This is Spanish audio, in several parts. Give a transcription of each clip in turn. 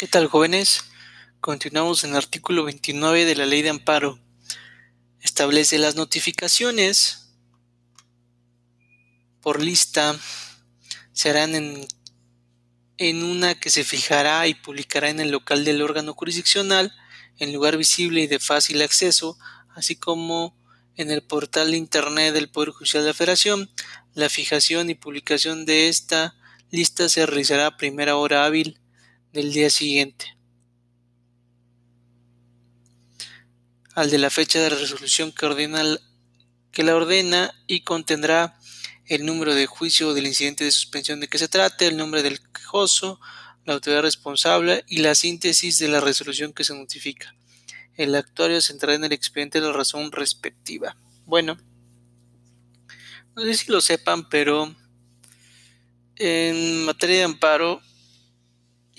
¿Qué tal jóvenes? Continuamos en el artículo 29 de la ley de amparo. Establece las notificaciones por lista. Se harán en, en una que se fijará y publicará en el local del órgano jurisdiccional en lugar visible y de fácil acceso, así como en el portal de Internet del Poder Judicial de la Federación. La fijación y publicación de esta lista se realizará a primera hora hábil del día siguiente. Al de la fecha de resolución que, ordena, que la ordena y contendrá el número de juicio del incidente de suspensión de que se trate, el nombre del quejoso, la autoridad responsable y la síntesis de la resolución que se notifica. El actuario centrará en el expediente la razón respectiva. Bueno, no sé si lo sepan, pero en materia de amparo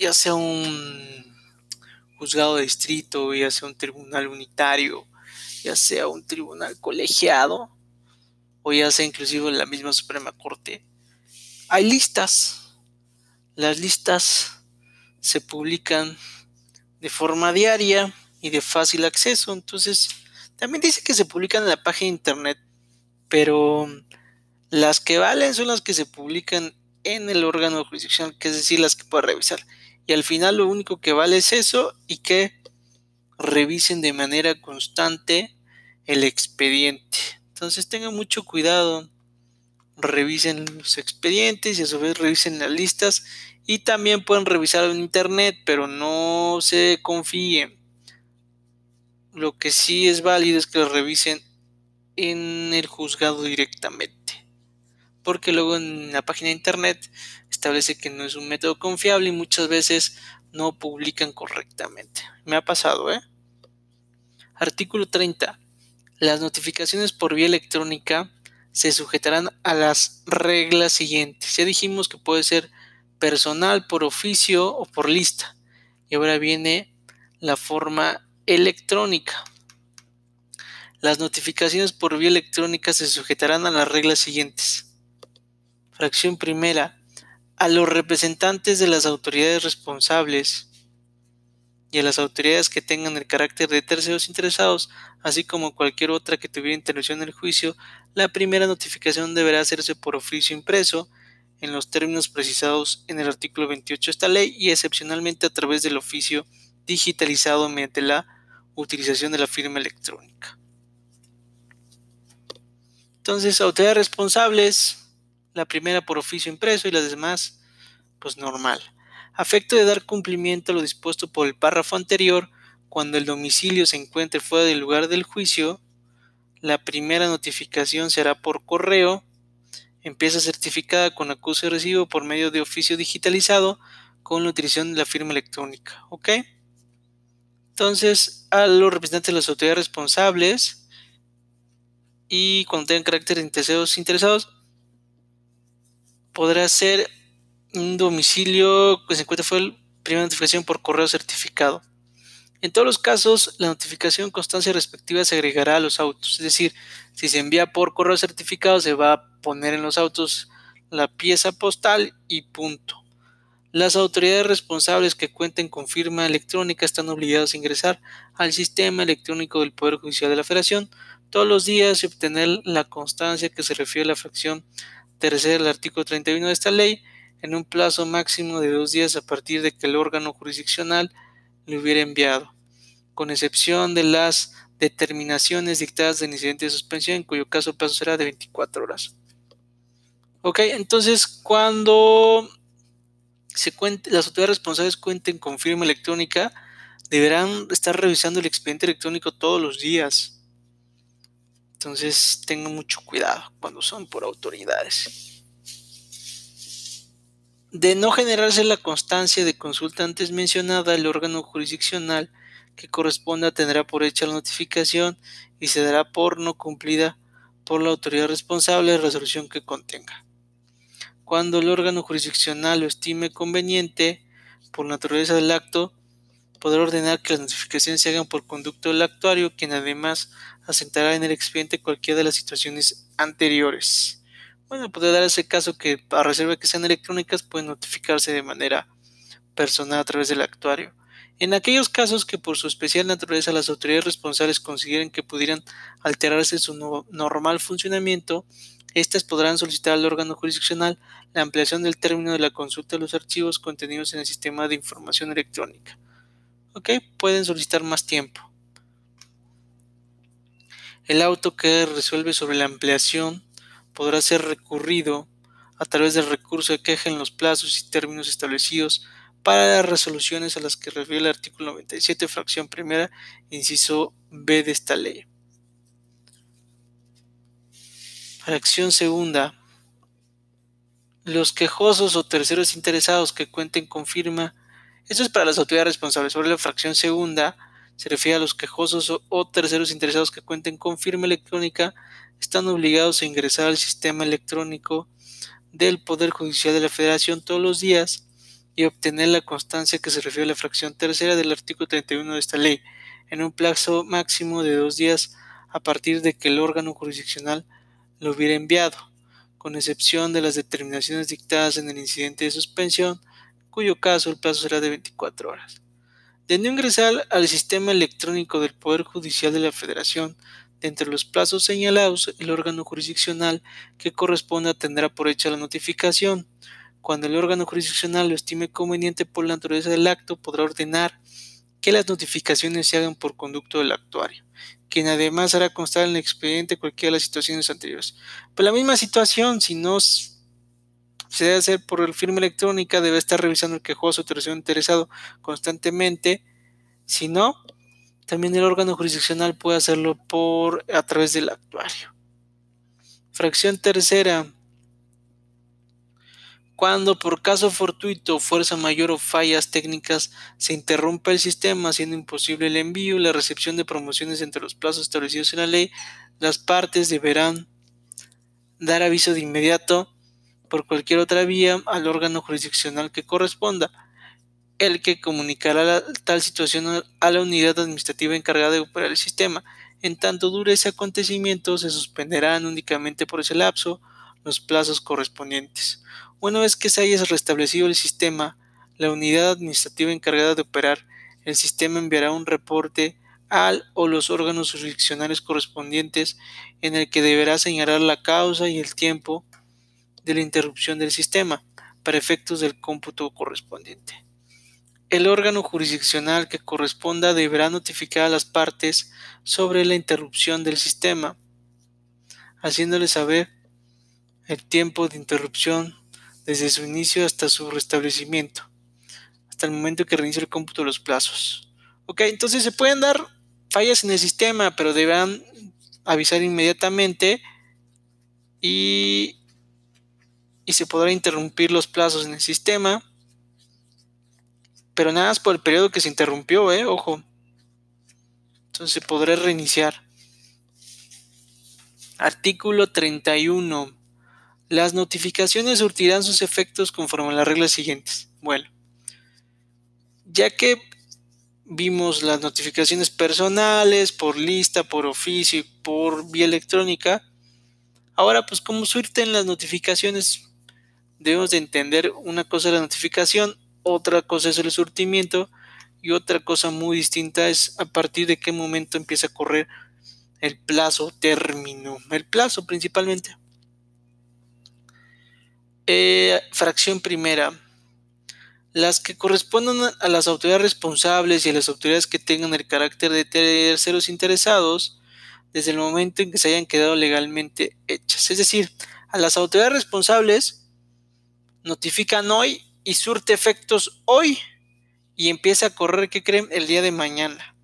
ya sea un juzgado de distrito, ya sea un tribunal unitario, ya sea un tribunal colegiado, o ya sea inclusive la misma Suprema Corte, hay listas. Las listas se publican de forma diaria y de fácil acceso. Entonces, también dice que se publican en la página de internet, pero las que valen son las que se publican en el órgano jurisdiccional, que es decir, las que puede revisar y al final lo único que vale es eso y que revisen de manera constante el expediente. Entonces tengan mucho cuidado, revisen los expedientes y a su vez revisen las listas y también pueden revisar en internet, pero no se confíen. Lo que sí es válido es que lo revisen en el juzgado directamente. Porque luego en la página de internet establece que no es un método confiable y muchas veces no publican correctamente. Me ha pasado, ¿eh? Artículo 30. Las notificaciones por vía electrónica se sujetarán a las reglas siguientes. Ya dijimos que puede ser personal, por oficio o por lista. Y ahora viene la forma electrónica. Las notificaciones por vía electrónica se sujetarán a las reglas siguientes. Fracción primera a los representantes de las autoridades responsables y a las autoridades que tengan el carácter de terceros interesados, así como cualquier otra que tuviera intervención en el juicio, la primera notificación deberá hacerse por oficio impreso en los términos precisados en el artículo 28 de esta ley y excepcionalmente a través del oficio digitalizado mediante la utilización de la firma electrónica. Entonces, autoridades responsables, la primera por oficio impreso y las demás pues normal. Afecto de dar cumplimiento a lo dispuesto por el párrafo anterior, cuando el domicilio se encuentre fuera del lugar del juicio, la primera notificación será por correo, empieza certificada con acuse de recibo por medio de oficio digitalizado con la utilización de la firma electrónica. ¿Ok? Entonces, a los representantes de las autoridades responsables y cuando tengan carácter de interesados, podrá ser un domicilio que se encuentra fue la primera notificación por correo certificado. En todos los casos, la notificación constancia respectiva se agregará a los autos. Es decir, si se envía por correo certificado, se va a poner en los autos la pieza postal y punto. Las autoridades responsables que cuenten con firma electrónica están obligados a ingresar al sistema electrónico del Poder Judicial de la Federación todos los días y obtener la constancia que se refiere a la fracción tercera del artículo 31 de esta ley en un plazo máximo de dos días a partir de que el órgano jurisdiccional le hubiera enviado, con excepción de las determinaciones dictadas en incidente de suspensión, en cuyo caso el plazo será de 24 horas. Ok, entonces cuando las autoridades responsables cuenten con firma electrónica, deberán estar revisando el expediente electrónico todos los días. Entonces tengan mucho cuidado cuando son por autoridades de no generarse la constancia de consulta antes mencionada, el órgano jurisdiccional que corresponda tendrá por hecha la notificación y se dará por no cumplida por la autoridad responsable de resolución que contenga. Cuando el órgano jurisdiccional lo estime conveniente, por naturaleza del acto, podrá ordenar que las notificaciones se hagan por conducto del actuario, quien además asentará en el expediente cualquiera de las situaciones anteriores. Bueno, puede dar ese caso que a reserva que sean electrónicas pueden notificarse de manera personal a través del actuario. En aquellos casos que por su especial naturaleza las autoridades responsables consideren que pudieran alterarse su normal funcionamiento, éstas podrán solicitar al órgano jurisdiccional la ampliación del término de la consulta de los archivos contenidos en el sistema de información electrónica. ¿Ok? Pueden solicitar más tiempo. El auto que resuelve sobre la ampliación podrá ser recurrido a través del recurso de queja en los plazos y términos establecidos para las resoluciones a las que refiere el artículo 97, fracción primera, inciso B de esta ley. Fracción segunda. Los quejosos o terceros interesados que cuenten con firma, esto es para las autoridades responsables. Sobre la fracción segunda, se refiere a los quejosos o, o terceros interesados que cuenten con firma electrónica, están obligados a ingresar al sistema electrónico del Poder Judicial de la Federación todos los días y obtener la constancia que se refiere a la fracción tercera del artículo 31 de esta ley, en un plazo máximo de dos días a partir de que el órgano jurisdiccional lo hubiera enviado, con excepción de las determinaciones dictadas en el incidente de suspensión, en cuyo caso el plazo será de 24 horas. De no ingresar al sistema electrónico del Poder Judicial de la Federación, de los plazos señalados, el órgano jurisdiccional que corresponda tendrá por hecha la notificación, cuando el órgano jurisdiccional lo estime conveniente por la naturaleza del acto, podrá ordenar que las notificaciones se hagan por conducto del actuario, quien además hará constar en el expediente cualquiera de las situaciones anteriores. Por la misma situación, si no se debe hacer por el firma electrónica, debe estar revisando el quejoso o tercero interesado constantemente. Si no, también el órgano jurisdiccional puede hacerlo por a través del actuario. Fracción tercera cuando por caso fortuito, fuerza mayor o fallas técnicas se interrumpa el sistema, haciendo imposible el envío y la recepción de promociones entre los plazos establecidos en la ley, las partes deberán dar aviso de inmediato por cualquier otra vía al órgano jurisdiccional que corresponda, el que comunicará tal situación a la unidad administrativa encargada de operar el sistema. En tanto dure ese acontecimiento, se suspenderán únicamente por ese lapso los plazos correspondientes. Una vez que se haya restablecido el sistema, la unidad administrativa encargada de operar el sistema enviará un reporte al o los órganos jurisdiccionales correspondientes en el que deberá señalar la causa y el tiempo de la interrupción del sistema para efectos del cómputo correspondiente. El órgano jurisdiccional que corresponda deberá notificar a las partes sobre la interrupción del sistema, haciéndole saber el tiempo de interrupción desde su inicio hasta su restablecimiento, hasta el momento que reinicia el cómputo de los plazos. Ok, entonces se pueden dar fallas en el sistema, pero deberán avisar inmediatamente y, se podrá interrumpir los plazos en el sistema, pero nada más por el periodo que se interrumpió, eh, ojo. Entonces se podrá reiniciar. Artículo 31. Las notificaciones surtirán sus efectos conforme a las reglas siguientes. Bueno, ya que vimos las notificaciones personales, por lista, por oficio y por vía electrónica, ahora pues como surten las notificaciones, debemos de entender una cosa es la notificación, otra cosa es el surtimiento y otra cosa muy distinta es a partir de qué momento empieza a correr el plazo término, el plazo principalmente. Eh, fracción primera. Las que correspondan a las autoridades responsables y a las autoridades que tengan el carácter de terceros interesados desde el momento en que se hayan quedado legalmente hechas. Es decir, a las autoridades responsables notifican hoy y surte efectos hoy y empieza a correr, ¿qué creen? El día de mañana.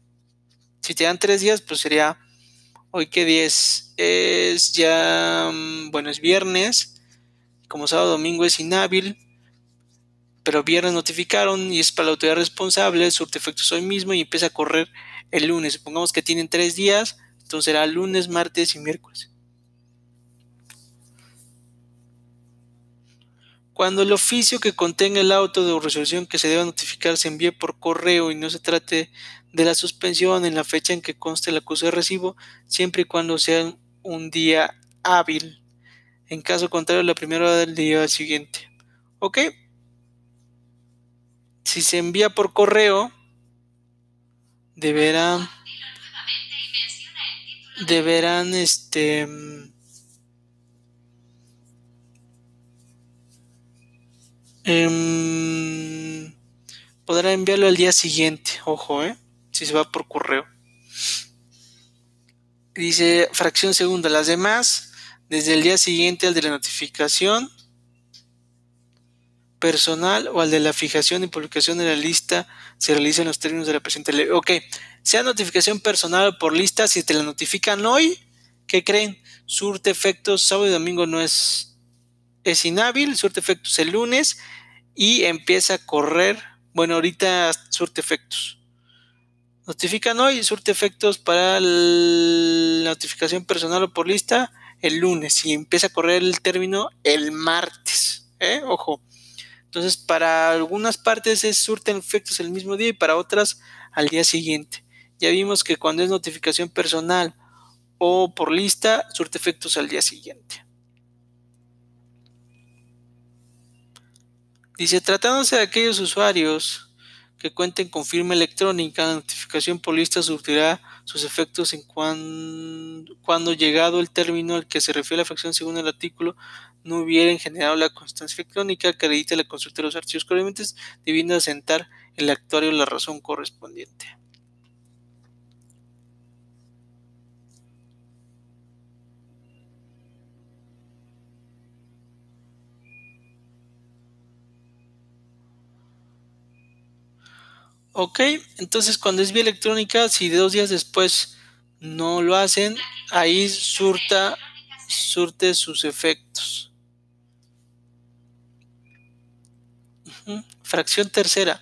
Si te dan tres días, pues sería hoy que 10 es ya, mm, bueno, es viernes como sábado domingo es inhábil, pero viernes notificaron y es para la autoridad responsable, surte efectos hoy mismo y empieza a correr el lunes. Supongamos que tienen tres días, entonces será lunes, martes y miércoles. Cuando el oficio que contenga el auto de resolución que se deba notificar se envíe por correo y no se trate de la suspensión en la fecha en que conste el acuse de recibo, siempre y cuando sea un día hábil. En caso contrario, la primera hora del día siguiente. ¿Ok? si se envía por correo, deberán deberán este eh, podrá enviarlo al día siguiente, ojo, eh, si se va por correo. Dice fracción segunda, las demás desde el día siguiente al de la notificación personal o al de la fijación y publicación de la lista se realiza los términos de la presente ley. Ok, sea notificación personal o por lista, si te la notifican hoy, ¿qué creen? Surte efectos, sábado y domingo no es, es inhábil, surte efectos el lunes y empieza a correr, bueno, ahorita surte efectos. Notifican hoy, surte efectos para la notificación personal o por lista el lunes y empieza a correr el término el martes. ¿eh? Ojo, entonces, para algunas partes es surten efectos el mismo día y para otras al día siguiente. Ya vimos que cuando es notificación personal o por lista, surte efectos al día siguiente. Dice, tratándose de aquellos usuarios que cuenten con firma electrónica, la notificación por lista surtirá sus efectos en cuando, cuando llegado el término al que se refiere la fracción según el artículo no hubieran generado la constancia electrónica que acredite la consulta de los archivos correspondientes, debiendo asentar el actuario la razón correspondiente. Ok, entonces cuando es vía electrónica, si dos días después no lo hacen, ahí surta, surte sus efectos. Fracción tercera.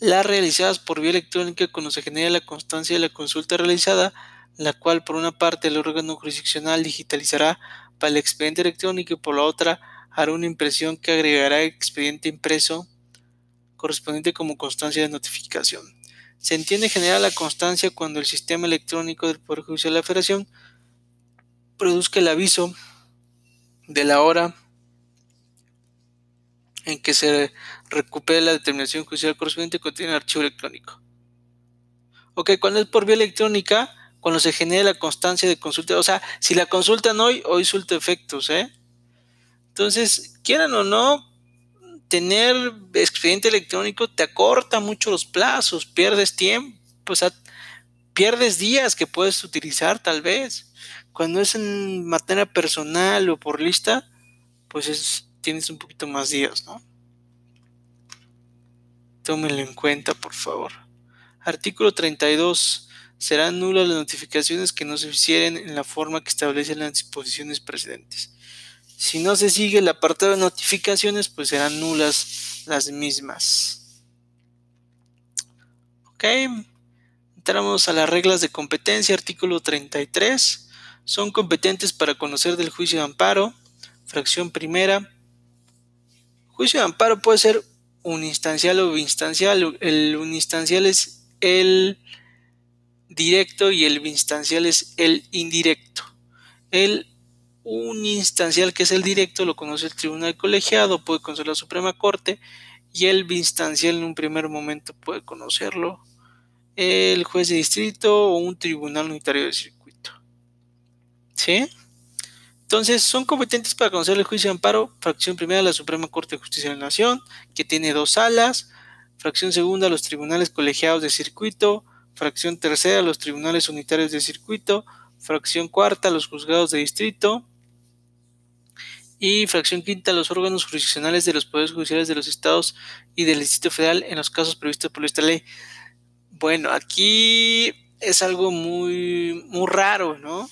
Las realizadas por vía electrónica cuando se genera la constancia de la consulta realizada, la cual por una parte el órgano jurisdiccional digitalizará para el expediente electrónico y por la otra hará una impresión que agregará expediente impreso correspondiente como constancia de notificación. Se entiende generar la constancia cuando el sistema electrónico del Poder Judicial de la Federación produzca el aviso de la hora en que se recupere la determinación judicial correspondiente contiene el archivo electrónico. Ok, cuando es por vía electrónica, cuando se genera la constancia de consulta, o sea, si la consultan hoy, hoy suelta efectos, ¿eh? Entonces, quieran o no, tener expediente electrónico te acorta mucho los plazos, pierdes tiempo, o pierdes días que puedes utilizar tal vez. Cuando es en materia personal o por lista, pues es, tienes un poquito más días, ¿no? Tómenlo en cuenta, por favor. Artículo 32. Serán nulas las notificaciones que no se hicieran en la forma que establecen las disposiciones precedentes. Si no se sigue el apartado de notificaciones, pues serán nulas las mismas. Ok. Entramos a las reglas de competencia. Artículo 33. Son competentes para conocer del juicio de amparo. Fracción primera Juicio de amparo puede ser uninstancial o instancial. El uninstancial es el directo y el instancial es el indirecto. El uninstancial, que es el directo, lo conoce el tribunal colegiado, puede conocer la Suprema Corte, y el instancial en un primer momento puede conocerlo el juez de distrito o un tribunal unitario de circuito. ¿Sí? Entonces, son competentes para conocer el juicio de amparo, fracción primera de la Suprema Corte de Justicia de la Nación, que tiene dos salas, fracción segunda los tribunales colegiados de circuito, fracción tercera los tribunales unitarios de circuito, fracción cuarta los juzgados de distrito y fracción quinta los órganos jurisdiccionales de los poderes judiciales de los estados y del Distrito Federal en los casos previstos por esta ley. Bueno, aquí es algo muy, muy raro, ¿no?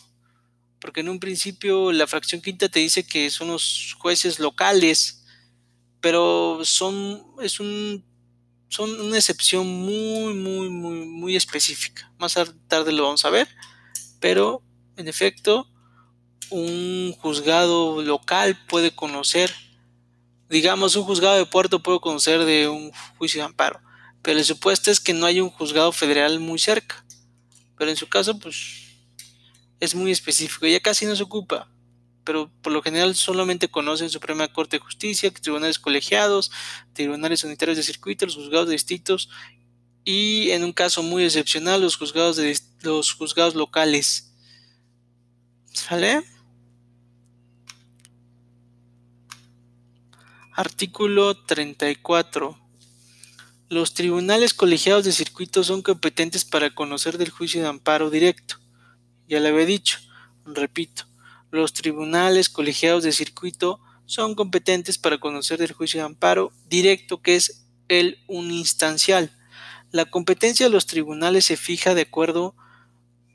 porque en un principio la fracción quinta te dice que son los jueces locales, pero son, es un, son una excepción muy, muy, muy, muy específica. Más tarde lo vamos a ver, pero en efecto, un juzgado local puede conocer, digamos, un juzgado de puerto puede conocer de un juicio de amparo, pero el supuesto es que no hay un juzgado federal muy cerca. Pero en su caso, pues es muy específico, ya casi no se ocupa. pero por lo general solamente conocen Suprema Corte de Justicia, tribunales colegiados, tribunales unitarios de circuito, los juzgados de distritos y en un caso muy excepcional los juzgados de los juzgados locales. ¿Sale? Artículo 34. Los tribunales colegiados de circuito son competentes para conocer del juicio de amparo directo. Ya le había dicho, repito, los tribunales colegiados de circuito son competentes para conocer del juicio de amparo directo, que es el uninstancial. La competencia de los tribunales se fija de acuerdo con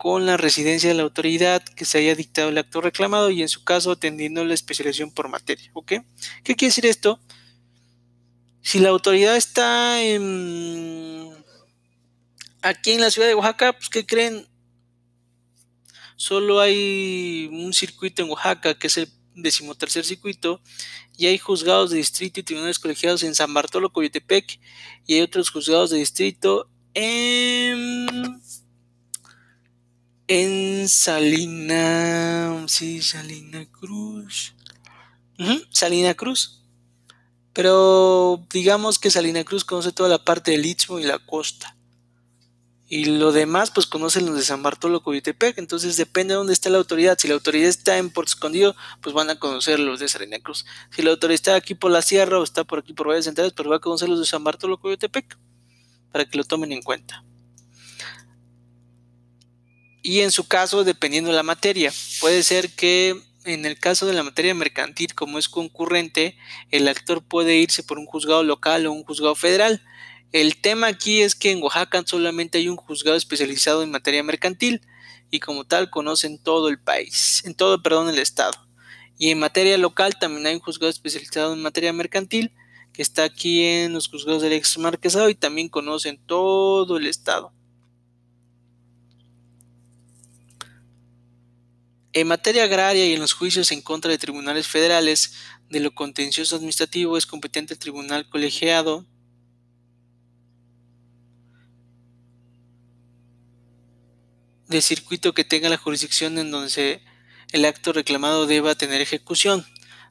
la residencia de la autoridad que se haya dictado el acto reclamado y en su caso atendiendo la especialización por materia. ¿ok? ¿Qué quiere decir esto? Si la autoridad está aquí en la ciudad de Oaxaca, pues ¿qué creen? Solo hay un circuito en Oaxaca que es el decimotercer circuito y hay juzgados de distrito y tribunales colegiados en San Bartolo, Coyotepec y hay otros juzgados de distrito en en Salina, sí, Salina Cruz. Salina Cruz. Pero digamos que Salina Cruz conoce toda la parte del Istmo y la costa. Y lo demás, pues conocen los de San Bartolo, Coyotepec. Entonces depende de dónde está la autoridad. Si la autoridad está en Puerto Escondido, pues van a conocer los de Salina Cruz. Si la autoridad está aquí por la sierra o está por aquí por Valles Centrales, pues va a conocer los de San Bartolo, Coyotepec. Para que lo tomen en cuenta y en su caso dependiendo de la materia. Puede ser que en el caso de la materia mercantil, como es concurrente, el actor puede irse por un juzgado local o un juzgado federal. El tema aquí es que en Oaxaca solamente hay un juzgado especializado en materia mercantil y como tal conocen todo el país, en todo, perdón, el estado. Y en materia local también hay un juzgado especializado en materia mercantil que está aquí en los juzgados del ex marquesado y también conocen todo el estado. En materia agraria y en los juicios en contra de tribunales federales de lo contencioso administrativo es competente el tribunal colegiado de circuito que tenga la jurisdicción en donde el acto reclamado deba tener ejecución.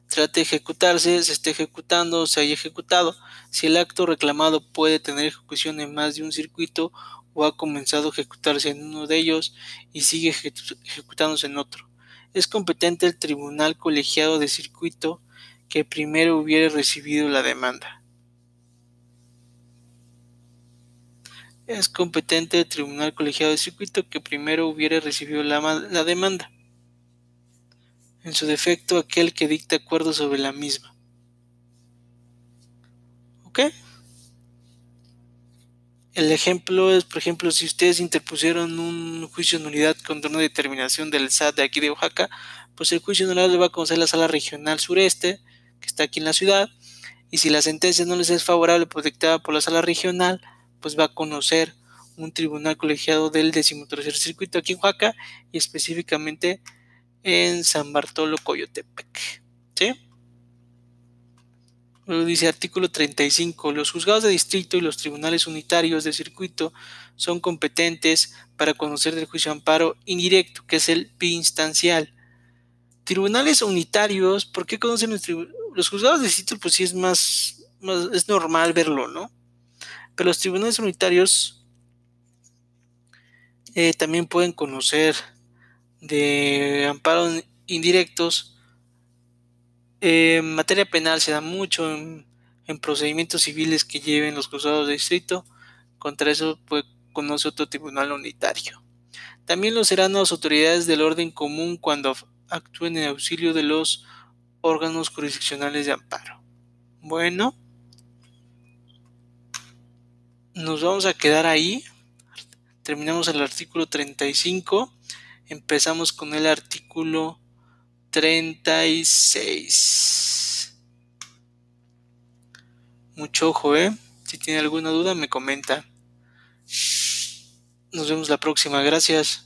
Trate de ejecutarse, se esté ejecutando, se haya ejecutado. Si el acto reclamado puede tener ejecución en más de un circuito o ha comenzado a ejecutarse en uno de ellos y sigue ejecutándose en otro es competente el tribunal colegiado de circuito que primero hubiere recibido la demanda. Es competente el tribunal colegiado de circuito que primero hubiere recibido la, la demanda. En su defecto, aquel que dicta acuerdo sobre la misma. ¿Ok? El ejemplo es, por ejemplo, si ustedes interpusieron un juicio de nulidad contra una determinación del SAT de aquí de Oaxaca, pues el juicio de nulidad le va a conocer la sala regional sureste, que está aquí en la ciudad, y si la sentencia no les es favorable, pues dictada por la sala regional, pues va a conocer un tribunal colegiado del decimotercer circuito aquí en Oaxaca y específicamente en San Bartolo Coyotepec. ¿Sí? Dice artículo 35. Los juzgados de distrito y los tribunales unitarios de circuito son competentes para conocer del juicio de amparo indirecto, que es el instancial. Tribunales unitarios, ¿por qué conocen los, los juzgados de distrito? Pues sí es más, es normal verlo, ¿no? Pero los tribunales unitarios eh, también pueden conocer de amparo indirectos en materia penal se da mucho en, procedimientos civiles que lleven los juzgados de distrito. Contra eso pues, conoce otro tribunal unitario. También lo serán las autoridades del orden común cuando actúen en auxilio de los órganos jurisdiccionales de amparo. Bueno, nos vamos a quedar ahí. Terminamos el artículo 35. Empezamos con el artículo 36. Mucho ojo, ¿eh? Si tiene alguna duda me comenta. Nos vemos la próxima. Gracias.